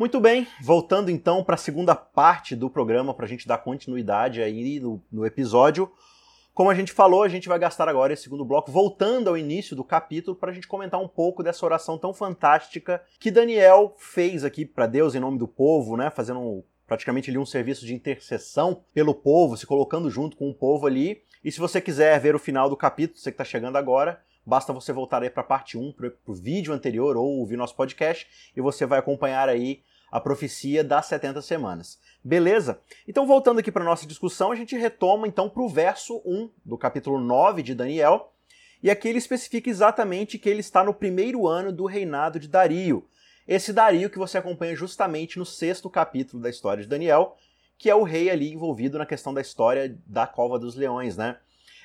Muito bem, voltando então para a segunda parte do programa, para a gente dar continuidade aí no, no, episódio. Como a gente falou, a gente vai gastar agora esse segundo bloco voltando ao início do capítulo para a gente comentar um pouco dessa oração tão fantástica que Daniel fez aqui para Deus em nome do povo, né? Fazendo praticamente ali um serviço de intercessão pelo povo, se colocando junto com o povo ali. E se você quiser ver o final do capítulo, você que está chegando agora, Basta você voltar aí para a parte 1, para o vídeo anterior ou ouvir nosso podcast e você vai acompanhar aí a profecia das 70 semanas. Beleza? Então, voltando aqui para nossa discussão, a gente retoma então para o verso 1 do capítulo 9 de Daniel. E aqui ele especifica exatamente que ele está no primeiro ano do reinado de Dario. Esse Dario que você acompanha justamente no sexto capítulo da história de Daniel, que é o rei ali envolvido na questão da história da cova dos leões, né?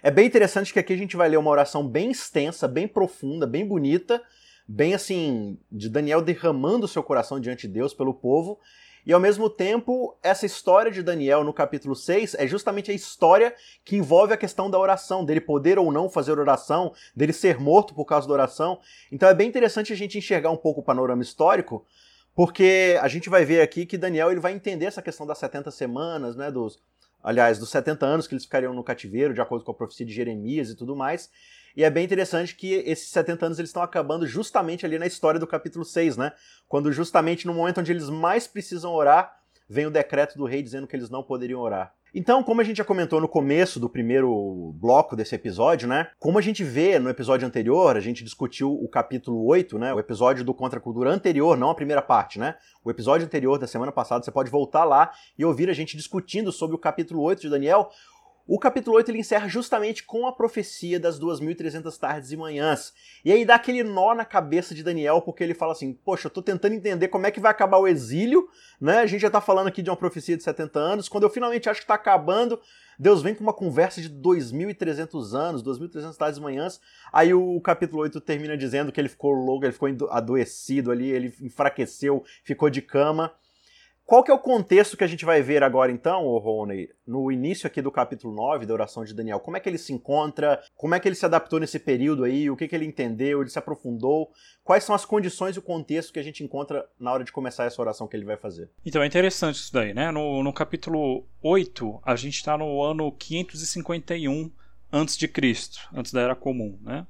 É bem interessante que aqui a gente vai ler uma oração bem extensa, bem profunda, bem bonita, bem assim, de Daniel derramando seu coração diante de Deus pelo povo. E ao mesmo tempo, essa história de Daniel no capítulo 6 é justamente a história que envolve a questão da oração, dele poder ou não fazer oração, dele ser morto por causa da oração. Então é bem interessante a gente enxergar um pouco o panorama histórico, porque a gente vai ver aqui que Daniel ele vai entender essa questão das 70 semanas, né, dos, aliás, dos 70 anos que eles ficariam no cativeiro, de acordo com a profecia de Jeremias e tudo mais. E é bem interessante que esses 70 anos eles estão acabando justamente ali na história do capítulo 6, né? Quando justamente no momento onde eles mais precisam orar, vem o decreto do rei dizendo que eles não poderiam orar. Então, como a gente já comentou no começo do primeiro bloco desse episódio, né? Como a gente vê no episódio anterior, a gente discutiu o capítulo 8, né? O episódio do Contra a Cultura anterior, não a primeira parte, né? O episódio anterior da semana passada, você pode voltar lá e ouvir a gente discutindo sobre o capítulo 8 de Daniel, o capítulo 8 ele encerra justamente com a profecia das 2.300 tardes e manhãs. E aí dá aquele nó na cabeça de Daniel, porque ele fala assim: Poxa, eu tô tentando entender como é que vai acabar o exílio, né? A gente já tá falando aqui de uma profecia de 70 anos. Quando eu finalmente acho que tá acabando, Deus vem com uma conversa de 2.300 anos, 2.300 tardes e manhãs. Aí o capítulo 8 termina dizendo que ele ficou louco, ele ficou adoecido ali, ele enfraqueceu, ficou de cama. Qual que é o contexto que a gente vai ver agora então, Rony, no início aqui do capítulo 9 da oração de Daniel? Como é que ele se encontra? Como é que ele se adaptou nesse período aí? O que, que ele entendeu? Ele se aprofundou? Quais são as condições e o contexto que a gente encontra na hora de começar essa oração que ele vai fazer? Então é interessante isso daí, né? No, no capítulo 8, a gente está no ano 551 antes de Cristo, antes da Era Comum, né?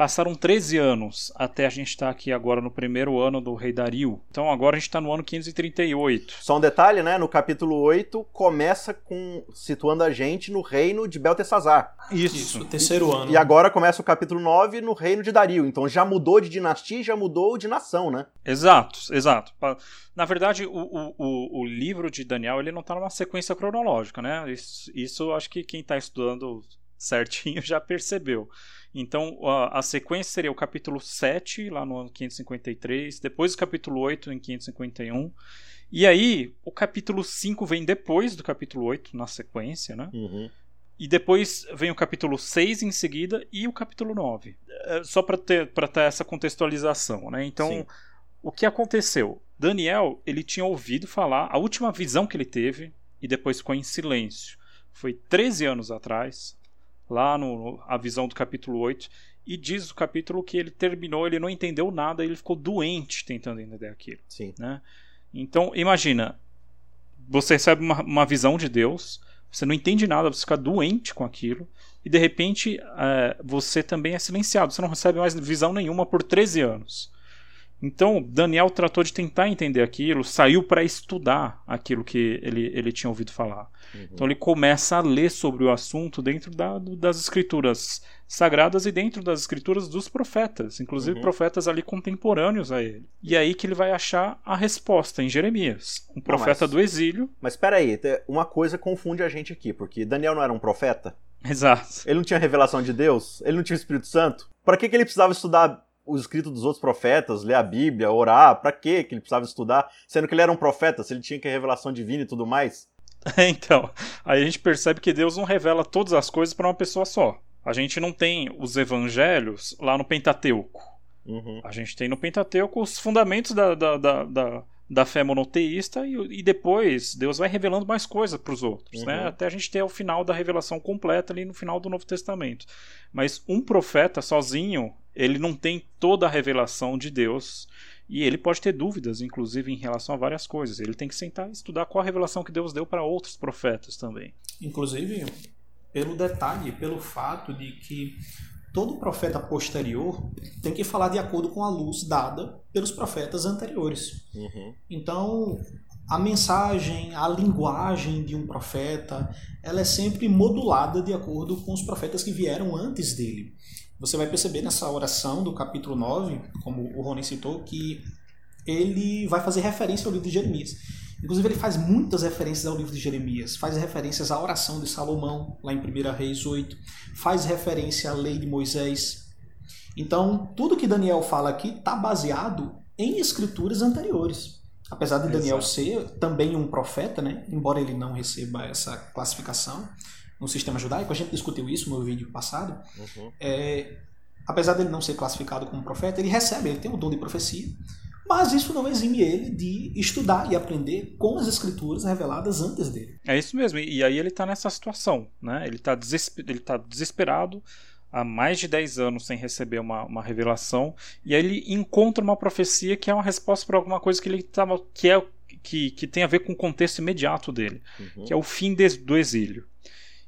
Passaram 13 anos até a gente estar tá aqui agora no primeiro ano do rei Dario. Então agora a gente está no ano 538. Só um detalhe, né? No capítulo 8 começa com situando a gente no reino de Beltesazar. Isso, Isso o terceiro ano. E agora começa o capítulo 9 no reino de Dario. Então já mudou de dinastia e já mudou de nação, né? Exato, exato. Na verdade, o, o, o livro de Daniel ele não está numa sequência cronológica, né? Isso, isso acho que quem está estudando certinho já percebeu. Então a, a, sequência seria o capítulo 7, lá no ano 553, depois o capítulo 8 em 551. E aí, o capítulo 5 vem depois do capítulo 8, na sequência, né? Uhum. E depois vem o capítulo 6 em seguida e o capítulo 9. É, só para ter, ter essa contextualização, né? Então, Sim. o que aconteceu? Daniel, ele tinha ouvido falar, a última visão que ele teve, e depois ficou em silêncio. Foi 13 anos atrás, lá no, a visão do capítulo 8, e diz o capítulo que ele terminou, ele não entendeu nada, ele ficou doente tentando entender aquilo. Sim. Né? Então, imagina, você recebe uma, uma visão de Deus, você não entende nada, você fica doente com aquilo, e de repente é, você também é silenciado, você não recebe mais visão nenhuma por 13 anos. Então, Daniel tratou de tentar entender aquilo, saiu para estudar aquilo que ele, ele tinha ouvido falar. Uhum. Então, ele começa a ler sobre o assunto dentro da, das escrituras sagradas e dentro das escrituras dos profetas, inclusive uhum. profetas ali contemporâneos a ele. E é aí que ele vai achar a resposta em Jeremias, um profeta não, mas, do exílio. Mas espera aí, uma coisa confunde a gente aqui, porque Daniel não era um profeta? Exato. Ele não tinha revelação de Deus? Ele não tinha o Espírito Santo? Para que, que ele precisava estudar os escritos dos outros profetas, ler a Bíblia, orar, para que ele precisava estudar, sendo que ele era um profeta, se ele tinha que a revelação divina e tudo mais? então, aí a gente percebe que Deus não revela todas as coisas para uma pessoa só. A gente não tem os evangelhos lá no Pentateuco. Uhum. A gente tem no Pentateuco os fundamentos da, da, da, da, da fé monoteísta e, e, depois Deus vai revelando mais coisas para os outros, né? uhum. né? Até a gente ter o final da revelação completa ali no final do Novo Testamento. Mas um profeta sozinho, ele não tem toda a revelação de Deus E ele pode ter dúvidas, inclusive, em relação a várias coisas. Ele tem que sentar e estudar qual a revelação que Deus deu para outros profetas também. Inclusive, pelo detalhe, pelo fato de que todo profeta posterior tem que falar de acordo com a luz dada pelos profetas anteriores. Uhum. Então, a mensagem, a linguagem de um profeta, ela é sempre modulada de acordo com os profetas que vieram antes dele. Você vai perceber nessa oração do capítulo 9, como o Rony citou, que ele vai fazer referência ao livro de Jeremias. Inclusive, ele faz muitas referências ao livro de Jeremias, faz referências à oração de Salomão, lá em 1 Reis 8, faz referência à lei de Moisés. Então, tudo que Daniel fala aqui está baseado em escrituras anteriores. Apesar de Daniel Exato. ser também um profeta, né? embora ele não receba essa classificação no sistema judaico, a gente discutiu isso no vídeo passado. Uhum. É, apesar dele não ser classificado como profeta, ele recebe, ele tem o dom de profecia, mas isso não exime ele de estudar e aprender com as escrituras reveladas antes dele. É isso mesmo, e aí ele está nessa situação, né? ele está desesper tá desesperado há mais de 10 anos sem receber uma, uma revelação, e aí ele encontra uma profecia que é uma resposta para alguma coisa que ele tava, que é que, que tem a ver com o contexto imediato dele, uhum. que é o fim de, do exílio.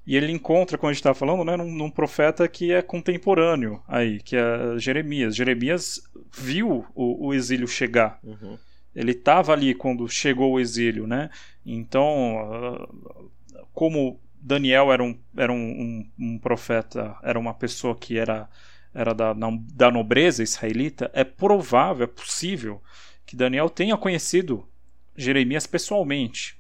E ele encontra, como a gente estava falando, né, num, num, profeta que é contemporâneo aí, que é Jeremias. Jeremias viu o, o exílio chegar. Uhum. Ele estava ali quando chegou o exílio, né? Então, ah, como Daniel era um, era um, um, um profeta, era uma pessoa que era, era da, da nobreza israelita, é provável, é possível que Daniel tenha conhecido Jeremias pessoalmente.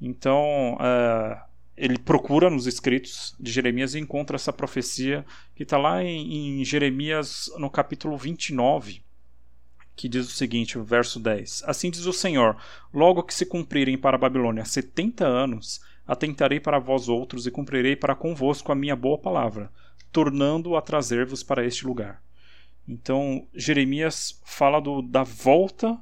Então, uh, ele procura nos escritos de Jeremias e encontra essa profecia que está lá em, em, Jeremias no capítulo 29, que diz o seguinte, verso 10: Assim diz o Senhor: Logo que se cumprirem para a Babilônia setenta anos, atentarei para vós outros e cumprirei para convosco a minha boa palavra, tornando a trazer-vos para este lugar. Então, Jeremias fala do, da volta,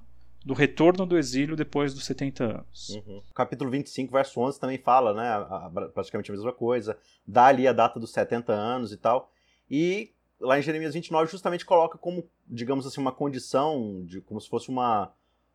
do retorno do exílio depois dos 70 anos. Uhum. Capítulo 25, verso 11 também fala, né, a, praticamente a mesma coisa, dá ali a data dos 70 anos e tal. E lá em Jeremias 29 justamente coloca como, digamos assim, uma condição, de como se fosse uma,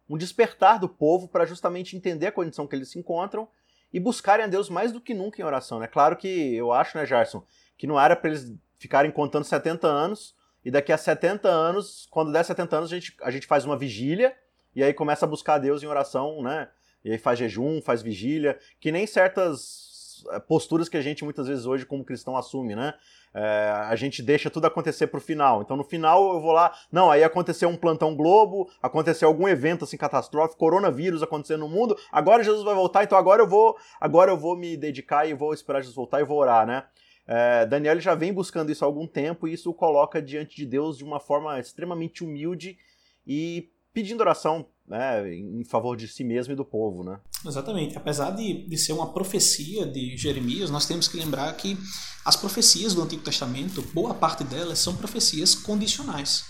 um despertar do povo para justamente entender a condição que eles se encontram e buscarem a Deus mais do que nunca em oração. É né? claro que eu acho, né, Gerson, que não era para eles ficarem contando 70 anos e daqui a 70 anos, quando der 70 anos, a gente, a gente faz uma vigília e aí começa a buscar a Deus em oração, né? E aí faz jejum, faz vigília, que nem certas eh, posturas que a gente muitas vezes hoje como cristão assume, né? É, a gente deixa tudo acontecer pro final. Então no final eu vou lá, não, aí aconteceu um plantão globo, aconteceu algum evento assim catastrófico, coronavírus acontecendo no mundo, agora Jesus vai voltar, então agora eu vou, agora eu vou me dedicar e vou esperar Jesus voltar e vou orar, né? É, Daniel já vem buscando isso há algum tempo e isso o coloca diante de Deus de uma forma extremamente humilde e pedindo oração né, em favor de si mesmo e do povo, né? Exatamente. Apesar de, de ser uma profecia de Jeremias, nós temos que lembrar que as profecias do Antigo Testamento, boa parte delas são profecias condicionais.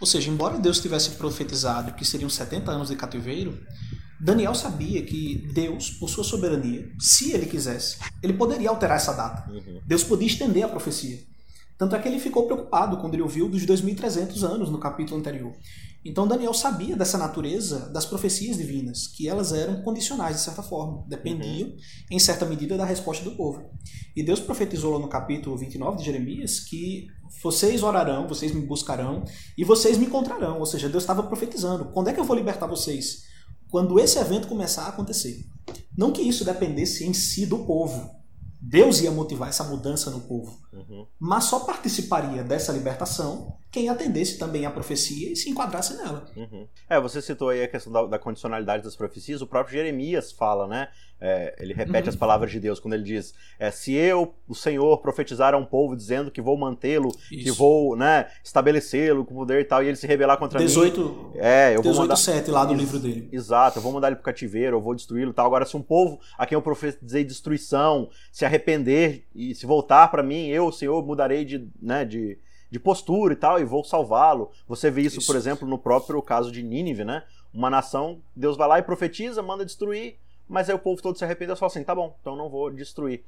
Ou seja, embora Deus tivesse profetizado que seriam 70 anos de cativeiro, Daniel sabia que Deus, por sua soberania, se ele quisesse, ele poderia alterar essa data. Uhum. Deus podia estender a profecia. Tanto é que ele ficou preocupado quando ele ouviu dos 2.300 anos no capítulo anterior. Então Daniel sabia dessa natureza das profecias divinas, que elas eram condicionais de certa forma, dependiam uhum. em certa medida da resposta do povo. E Deus profetizou lá no capítulo 29 de Jeremias que vocês orarão, vocês me buscarão e vocês me encontrarão. Ou seja, Deus estava profetizando. Quando é que eu vou libertar vocês? Quando esse evento começar a acontecer. Não que isso dependesse em si do povo, Deus ia motivar essa mudança no povo. Uhum. Mas só participaria dessa libertação quem atendesse também à profecia e se enquadrasse nela. Uhum. É, você citou aí a questão da, da, condicionalidade das profecias, o próprio Jeremias fala, né? É, ele repete uhum. as palavras de Deus quando ele diz: é, Se eu, o Senhor, profetizar a um povo dizendo que vou mantê-lo, que vou né, estabelecê-lo com poder e tal, e ele se rebelar contra 18, mim. É, eu 18, vou mandar... 7 lá do livro dele. Exato, eu vou mandar ele pro cativeiro, eu vou destruí-lo tal. Agora, se um povo a quem eu profetizei destruição se arrepender e se voltar para mim, eu, o Senhor, mudarei de, né, de, de postura e tal, e vou salvá-lo. Você vê isso, isso, por exemplo, no próprio caso de Nínive, né? Uma nação, Deus vai lá e profetiza, manda destruir, mas aí o povo todo se arrepende e fala assim: tá bom, então não vou destruir.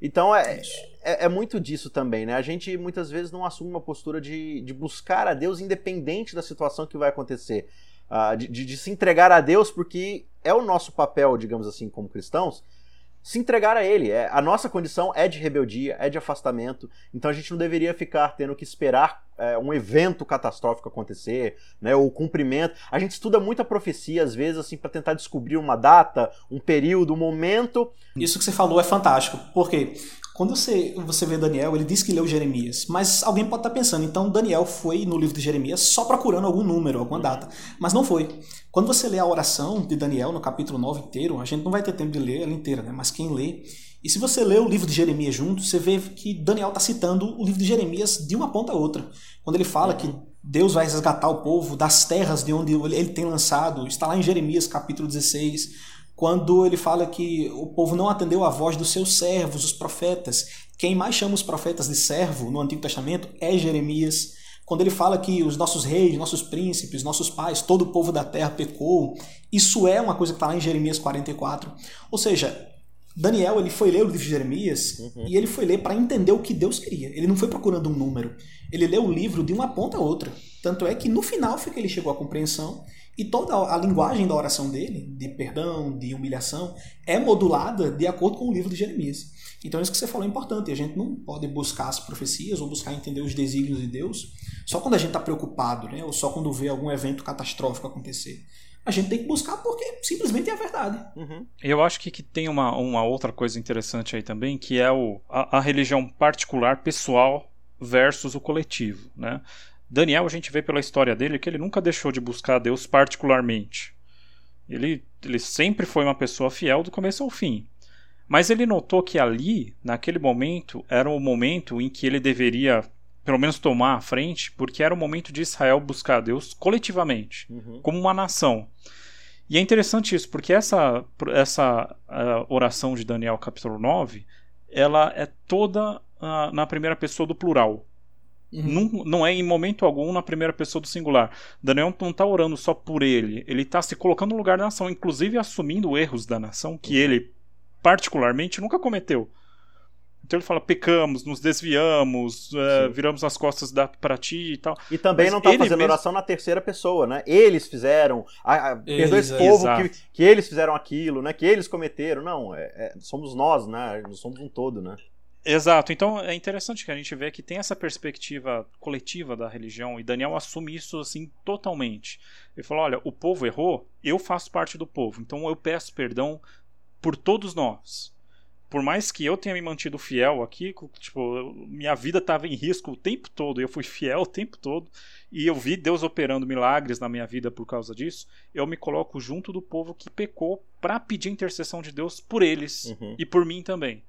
Então é, é, é, muito disso também, né? A gente muitas vezes não assume uma postura de, de buscar a Deus independente da situação que vai acontecer. uh, de, de, de se entregar a Deus, porque é o nosso papel, digamos assim, como cristãos, se entregar a ele. É, a nossa condição é de rebeldia, é de afastamento, então a gente não deveria ficar tendo que esperar é, um evento catastrófico acontecer, né, ou cumprimento. A gente estuda muita profecia, às vezes, assim, para tentar descobrir uma data, um período, um momento. Isso que você falou é fantástico, porque quando você, você vê Daniel, ele diz que leu Jeremias, mas alguém pode estar pensando, então Daniel foi no livro de Jeremias só procurando algum número, alguma data. Mas não foi. Quando você lê a oração de Daniel no capítulo 9 inteiro, a gente não vai ter tempo de ler ela inteira, né? mas quem lê. E se você lê o livro de Jeremias junto, você vê que Daniel está citando o livro de Jeremias de uma ponta a outra. Quando ele fala que Deus vai resgatar o povo das terras de onde ele tem lançado, está lá em Jeremias capítulo 16 quando ele fala que o povo não atendeu à voz dos seus servos, os profetas. Quem mais chama os profetas de servo no Antigo Testamento é Jeremias. Quando ele fala que os nossos reis, nossos príncipes, nossos pais, todo o povo da terra pecou, isso é uma coisa que está lá em Jeremias 44. Ou seja, Daniel ele foi ler o livro de Jeremias uhum. e ele foi ler para entender o que Deus queria. Ele não foi procurando um número. Ele leu o livro de uma ponta a outra. Tanto é que no final foi que ele chegou à compreensão e toda a linguagem da oração dele, de perdão, de humilhação, é modulada de acordo com o livro de Jeremias. Então isso que você falou é importante. A gente não pode buscar as profecias ou buscar entender os desígnios de Deus só quando a gente está preocupado, né? ou só quando vê algum evento catastrófico acontecer. A gente tem que buscar porque simplesmente é a verdade. Uhum. Eu acho que, que tem uma, uma outra coisa interessante aí também, que é o, a, a religião particular, pessoal, versus o coletivo. Né? Daniel, a gente vê pela história dele que ele nunca deixou de buscar Deus particularmente. Ele, ele sempre foi uma pessoa fiel do começo ao fim. Mas ele notou que ali, naquele momento, era o momento em que ele deveria, pelo menos, tomar a frente, porque era o momento de Israel buscar Deus coletivamente, uhum. como uma nação. E é interessante isso, porque essa, essa oração de Daniel, capítulo 9, ela é toda uh, na primeira pessoa do plural. Uhum. Não, não é em momento algum na primeira pessoa do singular. Daniel não está orando só por ele, ele está se colocando no lugar da nação, inclusive assumindo erros da nação que uhum. ele, particularmente, nunca cometeu. Então ele fala: pecamos, nos desviamos, é, viramos as costas para ti e tal. E também Mas não está fazendo mesmo... oração na terceira pessoa, né? Eles fizeram, a, a, perdoa esse povo que, que, eles fizeram aquilo, né? Que eles cometeram. Não, é, é, somos nós, né? Nós somos um todo, né? Exato. Então é interessante que a gente vê que tem essa perspectiva coletiva da religião e Daniel assume isso assim totalmente. Ele falou: olha, o povo errou, eu faço parte do povo, então eu peço perdão por todos nós. Por mais que eu tenha me mantido fiel aqui, tipo, minha vida estava em risco o tempo todo, eu fui fiel o tempo todo, e eu vi Deus operando milagres na minha vida por causa disso, eu me coloco junto do povo que pecou para pedir intercessão de Deus por eles uhum. e por mim também.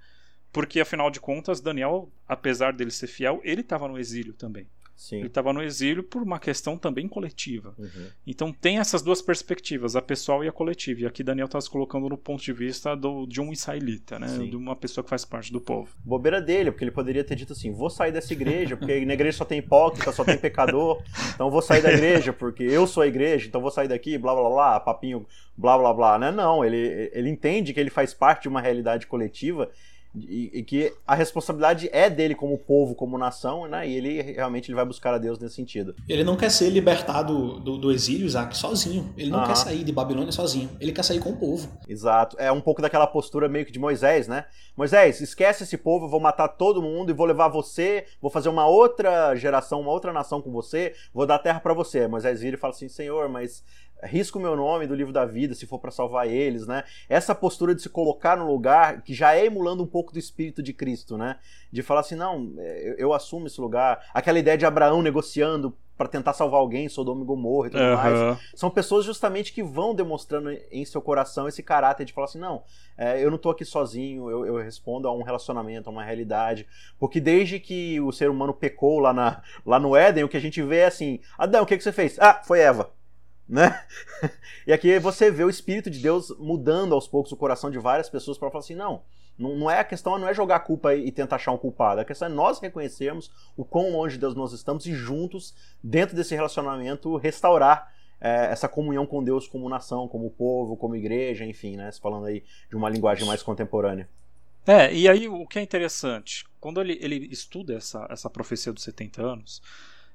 Porque, afinal de contas, Daniel, apesar dele ser fiel, ele estava no exílio também. Sim. Ele estava no exílio por uma questão também coletiva. Uhum. Então tem essas duas perspectivas, a pessoal e a coletiva. E aqui Daniel está se colocando no ponto de vista do, de um israelita, né? Sim. De uma pessoa que faz parte do povo. Bobeira dele, porque ele poderia ter dito assim: vou sair dessa igreja, porque na igreja só tem hipócrita, só tem pecador, então vou sair da igreja, porque eu sou a igreja, então vou sair daqui, blá blá blá, papinho, blá blá blá. Né? Não, ele, ele entende que ele faz parte de uma realidade coletiva e, e, que a responsabilidade é dele como povo, como nação, né? E ele realmente ele vai buscar a Deus nesse sentido. Ele não quer ser libertado do, do exílio, Isaac, sozinho. Ele não quer sair de Babilônia sozinho. Ele quer sair com o povo. Exato. É um pouco daquela postura meio que de Moisés, né? Moisés, esquece esse povo, eu vou matar todo mundo e vou levar você, vou fazer uma outra geração, uma outra nação com você, vou dar terra para você. Moisés vira e fala assim: Senhor, mas risco o meu nome do livro da vida se for para salvar eles, né? Essa postura de se colocar no lugar que já é emulando um pouco do espírito de Cristo, né? De falar assim, não, eu, eu assumo esse lugar. Aquela ideia de Abraão negociando para tentar salvar alguém, Sodoma e Gomorra e tudo uhum. mais. São pessoas justamente que vão demonstrando em seu coração esse caráter de falar assim, não, é, eu não tô aqui sozinho, eu, eu, respondo a um relacionamento, a uma realidade. Porque desde que o ser humano pecou lá, na, lá no Éden, o que a gente vê é assim, Adão, o que, que você fez? Ah, foi Eva né? E aqui você vê o Espírito de Deus mudando aos poucos o coração de várias pessoas para falar assim, não, não é a questão não é jogar a culpa e tentar achar um culpado, a questão é nós reconhecermos o quão longe de Deus nós estamos e juntos, dentro desse relacionamento, restaurar é, essa comunhão com Deus como nação, como povo, como igreja, enfim, né? Falando aí de uma linguagem mais contemporânea. É, e aí o que é interessante, quando ele, ele estuda essa, essa profecia dos 70 anos,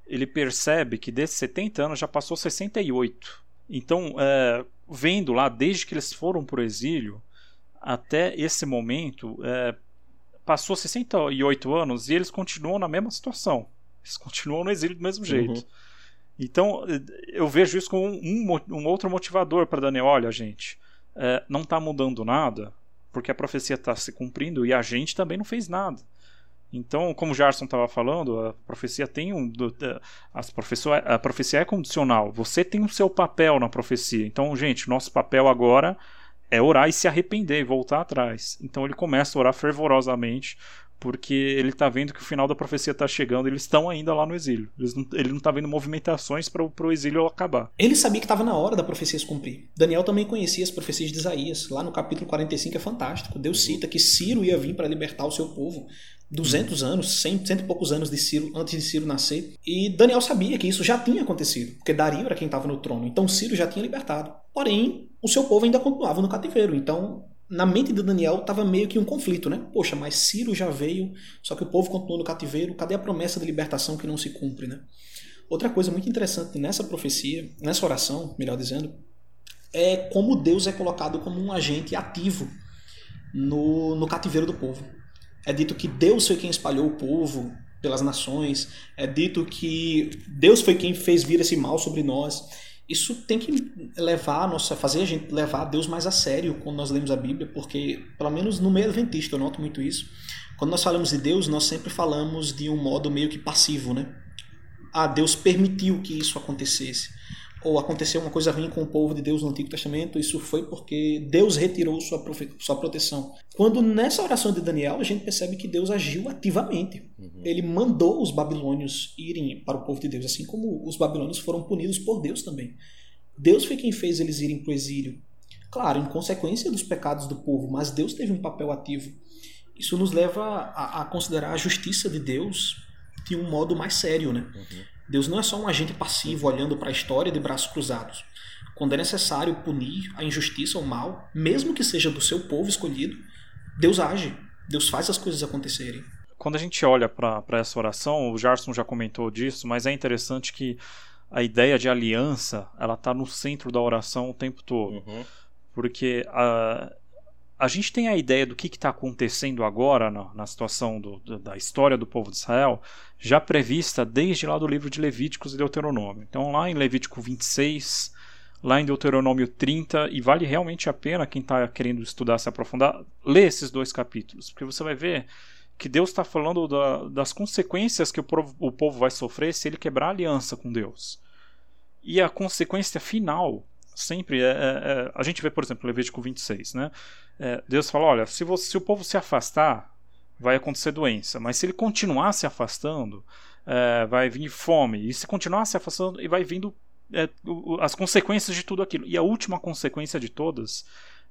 ele percebe que desses 70 anos já passou 68. Então, é, vendo lá, desde que eles foram para o exílio, até esse momento, é, passou 68 anos e eles continuam na mesma situação. Eles continuam no exílio do mesmo jeito. Uhum. Então, eu vejo isso como um, um outro motivador para Daniel. Olha, gente, é, não está mudando nada, porque a profecia está se cumprindo e a gente também não fez nada. Então, como o Jarson estava falando, a profecia tem um. As a profecia é condicional. Você tem o seu papel na profecia. Então, gente, nosso papel agora é orar e se arrepender e voltar atrás. Então ele começa a orar fervorosamente porque ele está vendo que o final da profecia está chegando, eles estão ainda lá no exílio. Não, ele não está vendo movimentações para o exílio acabar. Ele sabia que estava na hora da profecia se cumprir. Daniel também conhecia as profecias de Isaías. Lá no capítulo 45 é fantástico. Deus cita que Ciro ia vir para libertar o seu povo. 200 anos, 100, cento e poucos anos de Ciro, antes de Ciro nascer. E Daniel sabia que isso já tinha acontecido, porque Dario era quem estava no trono. Então Ciro já tinha libertado. Porém, o seu povo ainda continuava no cativeiro. Então, na mente de Daniel estava meio que um conflito, né? Poxa, mas Ciro já veio, só que o povo continuou no cativeiro. Cadê a promessa de libertação que não se cumpre, né? Outra coisa muito interessante nessa profecia, nessa oração, melhor dizendo, é como Deus é colocado como um agente ativo no, no cativeiro do povo. É dito que Deus foi quem espalhou o povo pelas nações. É dito que Deus foi quem fez vir esse mal sobre nós. Isso tem que levar a nossa, fazer a gente levar Deus mais a sério quando nós lemos a Bíblia, porque pelo menos no meio adventista eu noto muito isso. Quando nós falamos de Deus, nós sempre falamos de um modo meio que passivo, né? Ah, Deus permitiu que isso acontecesse ou aconteceu uma coisa ruim com o povo de Deus no Antigo Testamento, isso foi porque Deus retirou sua, sua proteção. Quando nessa oração de Daniel a gente percebe que Deus agiu ativamente. Uhum. Ele mandou os babilônios irem para o povo de Deus, assim como os babilônios foram punidos por Deus também. Deus foi quem fez eles irem para o exílio. Claro, em consequência dos pecados do povo, mas Deus teve um papel ativo. Isso nos leva a, a considerar a justiça de Deus de um modo mais sério, né? Uhum. Deus não é só um agente passivo olhando para a história de braços cruzados. Quando é necessário punir a injustiça ou o mal, mesmo que seja do seu povo escolhido, Deus age. Deus faz as coisas acontecerem. Quando a gente olha para essa oração, o Jarson já comentou disso, mas é interessante que a ideia de aliança ela está no centro da oração o tempo todo. Uhum. Porque a, a gente tem a ideia do que está acontecendo agora na, na situação do, da história do povo de Israel, já prevista desde lá do livro de Levíticos e Deuteronômio. Então, lá em Levítico 26, lá em Deuteronômio 30, e vale realmente a pena quem está querendo estudar, se aprofundar, ler esses dois capítulos, porque você vai ver que Deus está falando da, das consequências que o povo, o povo vai sofrer se ele quebrar a aliança com Deus. E a consequência final sempre é, é, é, a gente vê, por exemplo, Levítico 26, né? É, Deus fala: olha, se, você, se, o povo se afastar, vai acontecer doença, mas se ele continuar se afastando, é, vai vir fome, e se continuar se afastando, e vai vindo é, as consequências de tudo aquilo. E a última consequência de todas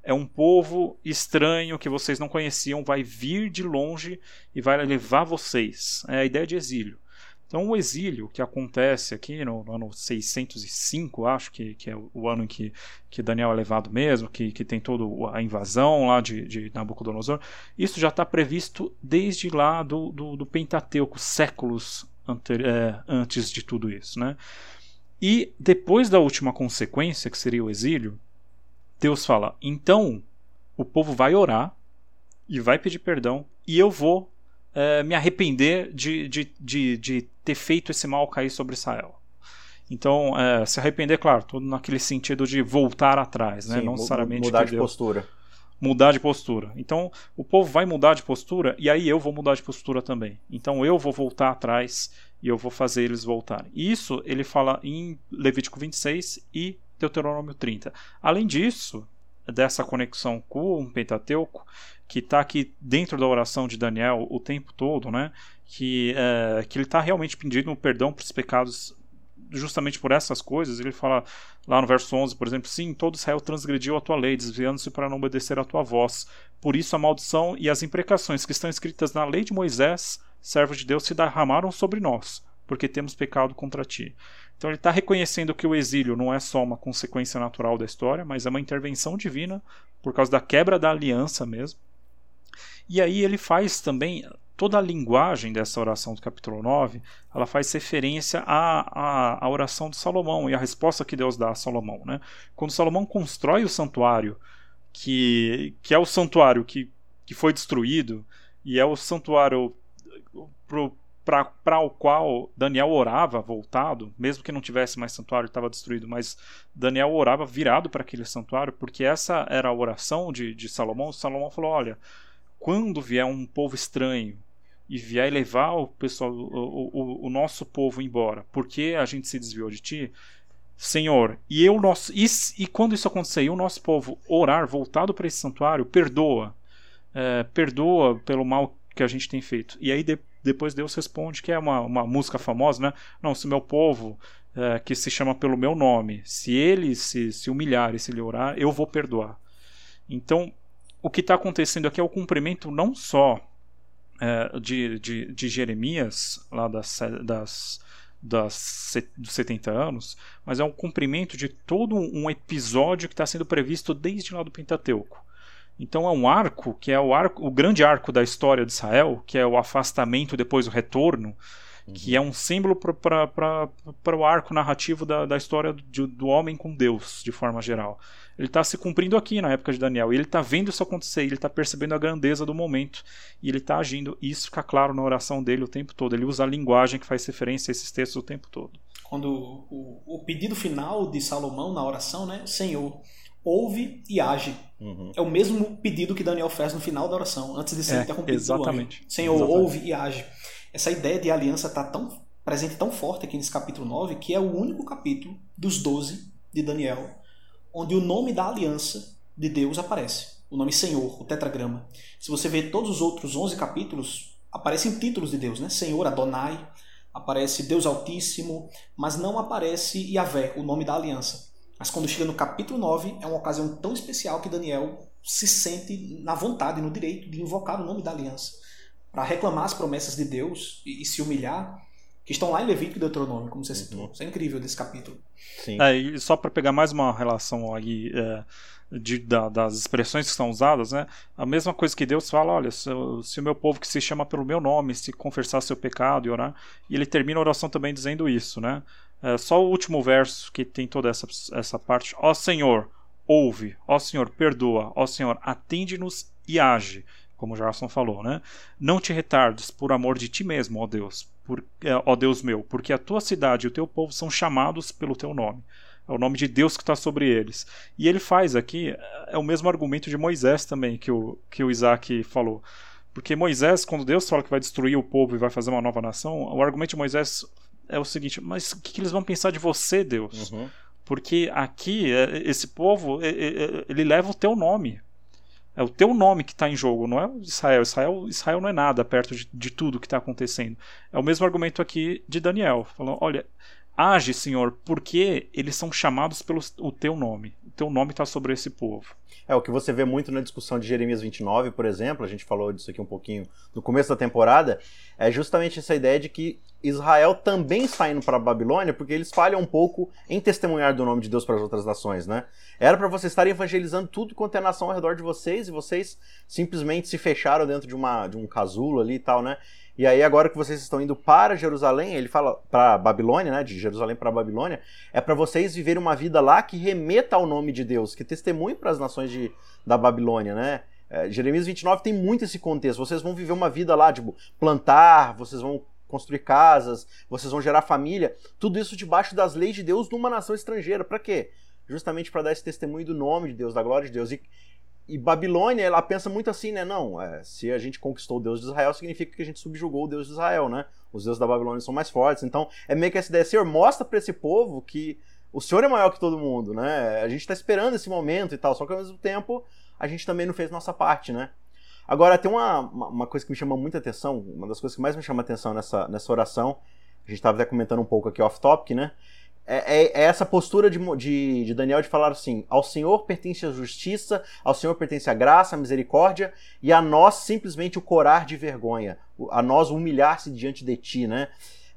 é um povo estranho que vocês não conheciam, vai vir de longe e vai levar vocês. É a ideia de exílio. Então, o exílio que acontece aqui no, no ano 605, acho que, que é o ano em que, que Daniel é levado mesmo, que, que tem toda a invasão lá de, de Nabucodonosor, isso já está previsto desde lá do, do, do Pentateuco, séculos ante, é, antes de tudo isso. Né? E depois da última consequência, que seria o exílio, Deus fala: então o povo vai orar e vai pedir perdão, e eu vou é, me arrepender de, de, de, de, ter feito esse mal cair sobre Israel. Então, é, se arrepender, claro, tudo naquele sentido de voltar atrás, né? Sim, não necessariamente mudar de postura. Mudar de postura. Então, o povo vai mudar de postura e aí eu vou mudar de postura também. Então, eu vou voltar atrás e eu vou fazer eles voltarem. Isso ele fala em Levítico 26 e Deuteronômio 30. Além disso, dessa conexão com o Pentateuco, que está aqui dentro da oração de Daniel o tempo todo, né? Que, é, que ele está realmente pedindo perdão por os pecados justamente por essas coisas. Ele fala lá no verso 11, por exemplo: Sim, todo Israel transgrediu a tua lei, desviando-se para não obedecer a tua voz. Por isso a maldição e as imprecações que estão escritas na lei de Moisés, servo de Deus, se derramaram sobre nós, porque temos pecado contra ti. Então ele está reconhecendo que o exílio não é só uma consequência natural da história, mas é uma intervenção divina por causa da quebra da aliança mesmo. E aí ele faz também toda a linguagem dessa oração do capítulo 9, ela faz referência à, à, à, oração de Salomão e à resposta que Deus dá a Salomão. Né? Quando Salomão constrói o santuário, que, que é o santuário que, que foi destruído, e é o santuário para o qual Daniel orava voltado, mesmo que não tivesse mais santuário, estava destruído, mas Daniel orava virado para aquele santuário, porque essa era a oração de, de Salomão. Salomão falou: Olha, quando vier um povo estranho e vier levar o pessoal, o, o, o nosso povo embora, porque a gente se desviou de ti, Senhor, e eu nosso e, e quando isso acontecer, e o nosso povo orar voltado para esse santuário, perdoa, é, perdoa pelo mal que a gente tem feito. E aí de, depois Deus responde que é uma, uma música famosa, né? Não, se meu povo é, que se chama pelo meu nome, se ele se, se humilhar e se lhe orar, eu vou perdoar. Então, o que está acontecendo aqui é o cumprimento não só é, de, de, de, Jeremias, lá das, das das, dos 70 anos, mas é um cumprimento de todo um episódio que está sendo previsto desde lá do Pentateuco. Então é um arco que é o arco, o grande arco da história de Israel, que é o afastamento depois o retorno, uhum. que é um símbolo para o arco narrativo da, da história do, do homem com Deus, de forma geral. Ele está se cumprindo aqui na época de Daniel. E ele está vendo isso acontecer, ele está percebendo a grandeza do momento. E ele está agindo. E isso fica claro na oração dele o tempo todo. Ele usa a linguagem que faz referência a esses textos o tempo todo. Quando o, o pedido final de Salomão na oração, né? Senhor, ouve e age. Uhum. É o mesmo pedido que Daniel fez no final da oração, antes de ser é, interrompido. Exatamente. Senhor, exatamente. ouve e age. Essa ideia de aliança está tão presente, tão forte aqui nesse capítulo 9, que é o único capítulo dos 12 de Daniel onde o nome da aliança de Deus aparece. O nome Senhor, o tetragrama. Se você ver todos os outros 11 capítulos, aparecem títulos de Deus, né? Senhor, Adonai, aparece Deus Altíssimo, mas não aparece Yahvé, o nome da aliança. Mas quando chega no capítulo 9, é uma ocasião tão especial que Daniel se sente na vontade, no direito de invocar o nome da aliança, para reclamar as promessas de Deus e, e se humilhar que estão lá em Levítico e Deuteronômio, como você citou. Uhum. Isso é incrível desse capítulo. Sim. É, e só para pegar mais uma relação aí é, de, da, das expressões que são usadas, né? A mesma coisa que Deus fala, olha, se, se, o meu povo que se chama pelo meu nome, se confessar seu pecado e orar, e ele termina a oração também dizendo isso, né? É, só o último verso que tem toda essa, essa parte. Ó Senhor, ouve. Ó Senhor, perdoa. Ó Senhor, atende-nos e age como Jarson falou, né? Não te retardes por amor de ti mesmo, ó Deus, por, é, ó Deus meu, porque a tua cidade e o teu povo são chamados pelo teu nome. É o nome de Deus que está sobre eles. E ele faz aqui, é o mesmo argumento de Moisés também, que o, que o Isaac falou. Porque Moisés, quando Deus fala que vai destruir o povo e vai fazer uma nova nação, o argumento de Moisés é o seguinte: mas o que, que eles vão pensar de você, Deus? Uhum. Porque aqui, é, esse povo, ele leva o teu nome. É o teu nome que está em jogo, não é Israel. Israel. Israel não é nada perto de, de tudo que está acontecendo. É o mesmo argumento aqui de Daniel, falando: olha, age, Senhor, porque eles são chamados pelo o teu nome. O teu nome está sobre esse povo. É o que você vê muito na discussão de Jeremias 29, por exemplo, a gente falou disso aqui um pouquinho no começo da temporada, é justamente essa ideia de que Israel também está indo para a Babilônia porque eles falham um pouco em testemunhar do nome de Deus para as outras nações, né? Era para vocês estarem evangelizando tudo quanto é nação ao redor de vocês e vocês simplesmente se fecharam dentro de, uma, de um casulo ali e tal, né? E aí agora que vocês estão indo para Jerusalém, ele fala para Babilônia, né, de Jerusalém para Babilônia, é para vocês viverem uma vida lá que remeta ao nome de Deus, que testemunhe para as nações de, da Babilônia, né? É, Jeremias 29 tem muito esse contexto. Vocês vão viver uma vida lá, tipo, plantar, vocês vão construir casas, vocês vão gerar família, tudo isso debaixo das leis de Deus numa nação estrangeira. Para quê? Justamente para dar esse testemunho do nome de Deus, da glória de Deus. E e Babilônia, ela pensa muito assim, né? Não, é, se a gente conquistou o Deus de Israel, significa que a gente subjugou o Deus de Israel, né? Os deuses da Babilônia são mais fortes. Então, é meio que essa ideia, Senhor, mostra para esse povo que o Senhor é maior que todo mundo, né? A gente tá esperando esse momento e tal, só que ao mesmo tempo a gente também não fez nossa parte, né? Agora, tem uma, uma coisa que me chama muita atenção, uma das coisas que mais me chama atenção nessa, nessa oração, a gente estava até comentando um pouco aqui off-topic, né? É, é, é, essa postura de, de, de, Daniel de falar assim: ao Senhor pertence a justiça, ao Senhor pertence a graça, a misericórdia, e a nós simplesmente o corar de vergonha, a nós humilhar-se diante de ti, né?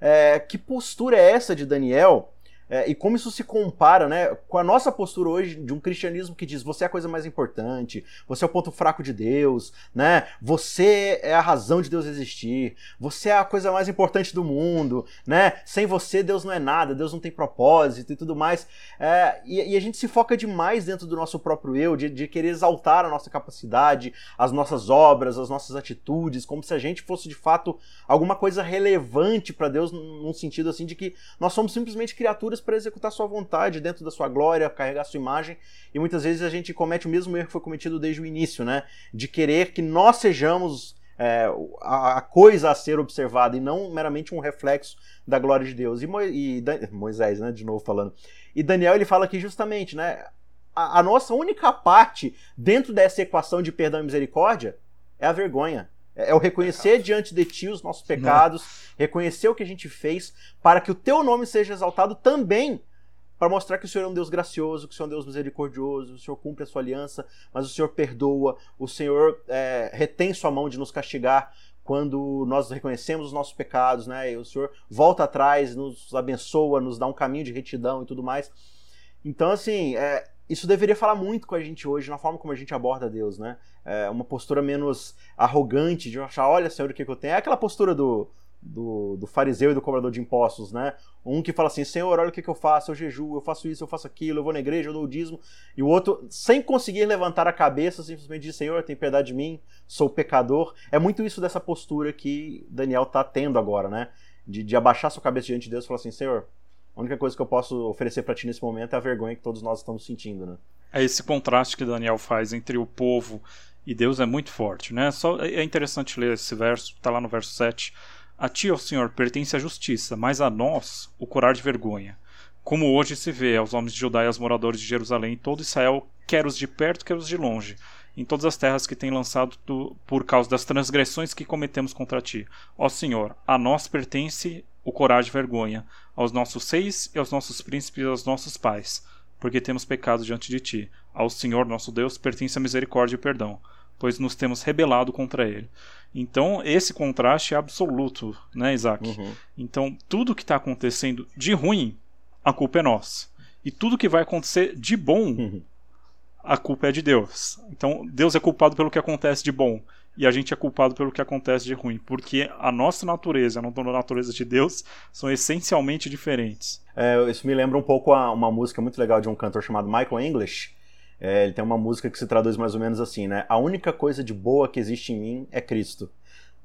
É, que postura é essa de Daniel é, e como isso se compara né, com a nossa postura hoje de um cristianismo que diz você é a coisa mais importante, você é o ponto fraco de Deus, né? Você é a razão de Deus existir, você é a coisa mais importante do mundo, né? Sem você Deus não é nada, Deus não tem propósito e tudo mais. É, e, e, a gente se foca demais dentro do nosso próprio eu, de, de querer exaltar a nossa capacidade, as nossas obras, as nossas atitudes, como se a gente fosse de fato alguma coisa relevante para Deus, num sentido assim de que nós somos simplesmente criaturas para executar sua vontade dentro da sua glória, carregar sua imagem, e muitas vezes a gente comete o mesmo erro que foi cometido desde o início, né? De querer que nós sejamos é, a, coisa a ser observada e não meramente um reflexo da glória de Deus. E, Mo, e Moisés, né, de novo falando. E Daniel ele fala aqui justamente, né, a, a, nossa única parte dentro dessa equação de perdão e misericórdia é a vergonha. É, é o reconhecer diante de ti os nossos pecados, Não. reconhecer o que a gente fez, para que o teu nome seja exaltado também, para mostrar que o Senhor é um Deus gracioso, que o Senhor é um Deus misericordioso, o Senhor cumpre a sua aliança, mas o Senhor perdoa, o Senhor é, retém sua mão de nos castigar quando nós reconhecemos os nossos pecados, né? E o Senhor volta atrás, nos abençoa, nos dá um caminho de retidão e tudo mais. Então, assim, é, isso deveria falar muito com a gente hoje, na forma como a gente aborda Deus, né? É uma postura menos arrogante, de achar, olha, Senhor, o que, que eu tenho. É aquela postura do, do, do, fariseu e do cobrador de impostos, né? Um que fala assim, Senhor, olha o que, que eu faço, eu jejuo, eu faço isso, eu faço aquilo, eu vou na igreja, eu dou o dízimo. E o outro, sem conseguir levantar a cabeça, simplesmente diz, Senhor, tem piedade de mim, sou pecador. É muito isso dessa postura que Daniel está tendo agora, né? De, de abaixar sua cabeça diante de Deus e falar assim, Senhor, a única coisa que eu posso oferecer para ti nesse momento é a vergonha que todos nós estamos sentindo, né? É esse contraste que Daniel faz entre o povo e Deus é muito forte, né? Só é interessante ler esse verso, está lá no verso 7. A ti, ó Senhor, pertence a justiça, mas a nós o curar de vergonha. Como hoje se vê aos homens de Judá e aos moradores de Jerusalém, todo Israel, quer os de perto, quer os de longe, em todas as terras que tem lançado tu, por causa das transgressões que cometemos contra ti. Ó Senhor, a nós pertence o coragem e vergonha, aos nossos seis e aos nossos príncipes e aos nossos pais, porque temos pecado diante de ti. Ao Senhor nosso Deus pertence a misericórdia e perdão, pois nos temos rebelado contra ele. Então, esse contraste é absoluto, né, Isaac? Uhum. Então, tudo que está acontecendo de ruim, a culpa é nossa. E tudo que vai acontecer de bom, uhum. a culpa é de Deus. Então, Deus é culpado pelo que acontece de bom e a gente é culpado pelo que acontece de ruim, porque a nossa natureza e a natureza de Deus são essencialmente diferentes. É, isso me lembra um pouco a, uma música muito legal de um cantor chamado Michael English. É, ele tem uma música que se traduz mais ou menos assim, né? A única coisa de boa que existe em mim é Cristo.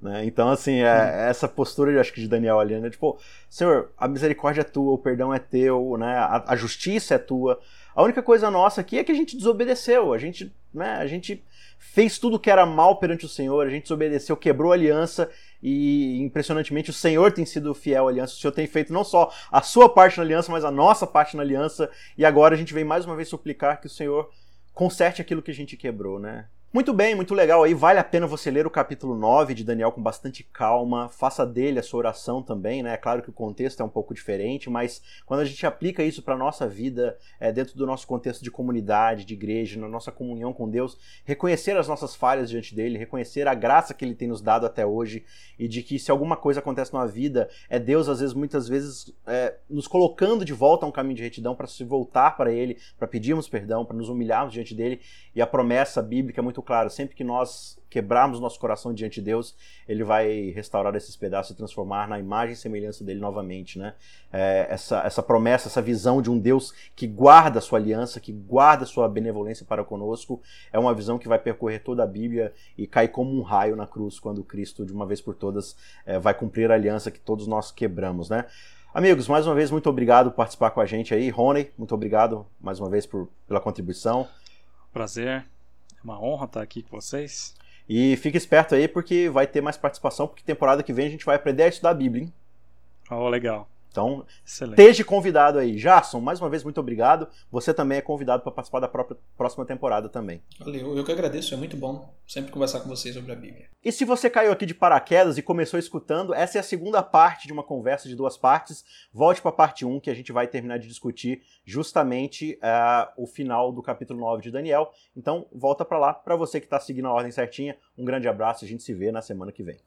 Né? Então, assim, é, hum. essa postura, acho que de Daniel ali, né? Tipo, Senhor, a misericórdia é tua, o perdão é teu, né? A, a justiça é tua. A única coisa nossa aqui é que a gente desobedeceu. A gente, né? A gente fez tudo que era mal perante o Senhor, a gente desobedeceu, quebrou a aliança e impressionantemente o Senhor tem sido fiel à aliança. O Senhor tem feito não só a sua parte na aliança, mas a nossa parte na aliança. E agora a gente vem mais uma vez suplicar que o Senhor conserte aquilo que a gente quebrou, né? Muito bem, muito legal aí. Vale a pena você ler o capítulo 9 de Daniel com bastante calma. Faça dele a sua oração também, né? É claro que o contexto é um pouco diferente, mas quando a gente aplica isso para nossa vida, é, dentro do nosso contexto de comunidade, de igreja, na nossa comunhão com Deus, reconhecer as nossas falhas diante dele, reconhecer a graça que ele tem nos dado até hoje e de que se alguma coisa acontece na vida, é Deus, às vezes, muitas vezes, é, nos colocando de volta a um caminho de retidão para se voltar para ele, para pedirmos perdão, para nos humilharmos diante dele. E a promessa bíblica é muito muito claro, sempre que nós quebrarmos nosso coração diante de Deus, ele vai restaurar esses pedaços e transformar na imagem e semelhança dele novamente, né? É, essa, essa promessa, essa visão de um Deus que guarda a sua aliança, que guarda a sua benevolência para conosco, é uma visão que vai percorrer toda a Bíblia e cai como um raio na cruz quando Cristo, de uma vez por todas, é, vai cumprir a aliança que todos nós quebramos, né? Amigos, mais uma vez, muito obrigado por participar com a gente aí. Rony, muito obrigado mais uma vez por, pela contribuição. Prazer. É uma honra estar aqui com vocês. E fique esperto aí porque vai ter mais participação, porque temporada que vem a gente vai aprender a estudar a Bíblia, hein? Oh, legal. Então, Excelente. esteja convidado aí. Jason, mais uma vez, muito obrigado. Você também é convidado para participar da própria, próxima temporada também. Valeu, eu que agradeço, é muito bom sempre conversar com vocês sobre a Bíblia. E se você caiu aqui de paraquedas e começou escutando, essa é a segunda parte de uma conversa de duas partes. Volte para a parte 1, que a gente vai terminar de discutir justamente uh, o final do capítulo 9 de Daniel. Então, volta para lá. Para você que está seguindo a ordem certinha, um grande abraço e a gente se vê na semana que vem.